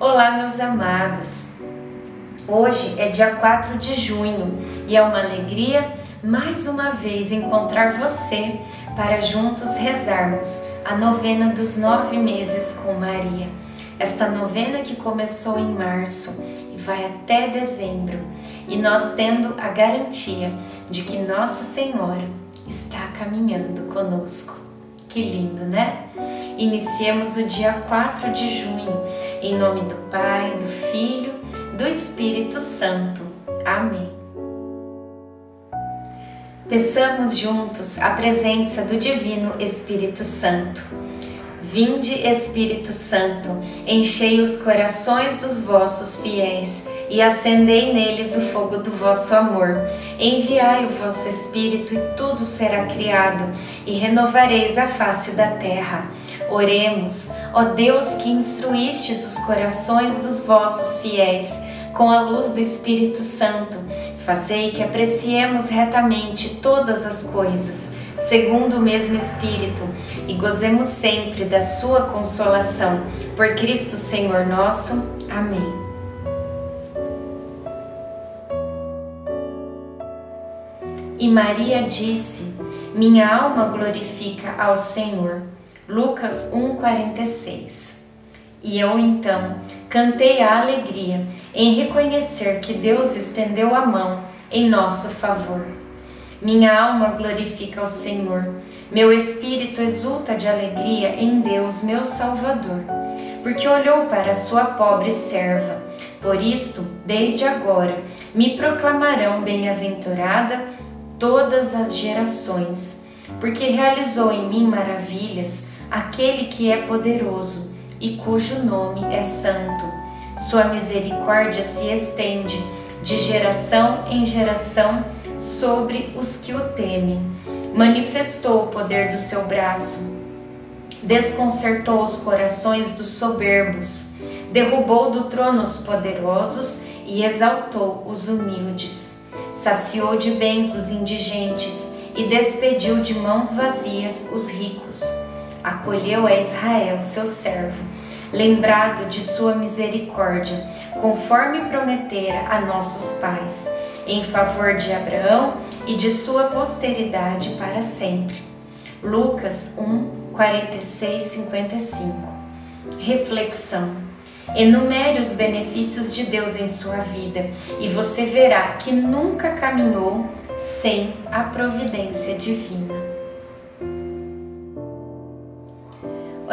Olá, meus amados. Hoje é dia 4 de junho e é uma alegria mais uma vez encontrar você para juntos rezarmos a novena dos nove meses com Maria. Esta novena que começou em março e vai até dezembro, e nós tendo a garantia de que Nossa Senhora está caminhando conosco. Que lindo, né? Iniciemos o dia 4 de junho, em nome do Pai, do Filho, do Espírito Santo. Amém. Peçamos juntos a presença do Divino Espírito Santo. Vinde, Espírito Santo, enchei os corações dos vossos fiéis e acendei neles o fogo do vosso amor. Enviai o vosso Espírito e tudo será criado, e renovareis a face da terra. Oremos, ó Deus que instruístes os corações dos vossos fiéis com a luz do Espírito Santo, fazei que apreciemos retamente todas as coisas, segundo o mesmo Espírito, e gozemos sempre da sua consolação. Por Cristo Senhor nosso. Amém. E Maria disse: Minha alma glorifica ao Senhor. Lucas 1:46. E eu então cantei a alegria em reconhecer que Deus estendeu a mão em nosso favor. Minha alma glorifica ao Senhor, meu espírito exulta de alegria em Deus, meu Salvador, porque olhou para sua pobre serva. Por isto, desde agora, me proclamarão bem-aventurada todas as gerações, porque realizou em mim maravilhas aquele que é poderoso e cujo nome é santo. Sua misericórdia se estende de geração em geração sobre os que o temem. Manifestou o poder do seu braço, desconcertou os corações dos soberbos, derrubou do trono os poderosos e exaltou os humildes saciou de bens os indigentes e despediu de mãos vazias os ricos. Acolheu a Israel, seu servo, lembrado de sua misericórdia, conforme prometera a nossos pais, em favor de Abraão e de sua posteridade para sempre. Lucas 1, 46, 55. Reflexão Enumere os benefícios de Deus em sua vida e você verá que nunca caminhou sem a providência divina.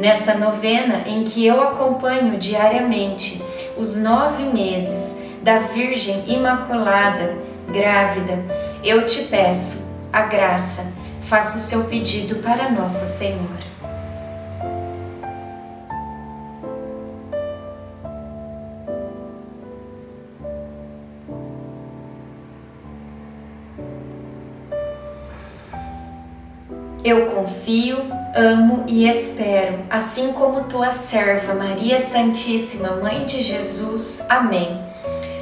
Nesta novena em que eu acompanho diariamente os nove meses da Virgem Imaculada, grávida, eu te peço a graça, faça o seu pedido para Nossa Senhora. Eu confio, amo e espero, assim como tua serva Maria Santíssima, Mãe de Jesus. Amém.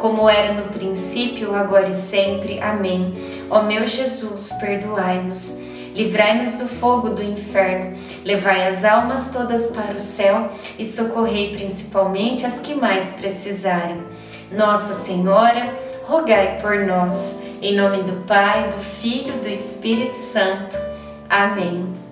como era no princípio, agora e sempre. Amém. Ó meu Jesus, perdoai-nos. Livrai-nos do fogo do inferno, levai as almas todas para o céu e socorrei principalmente as que mais precisarem. Nossa Senhora, rogai por nós. Em nome do Pai, do Filho e do Espírito Santo. Amém.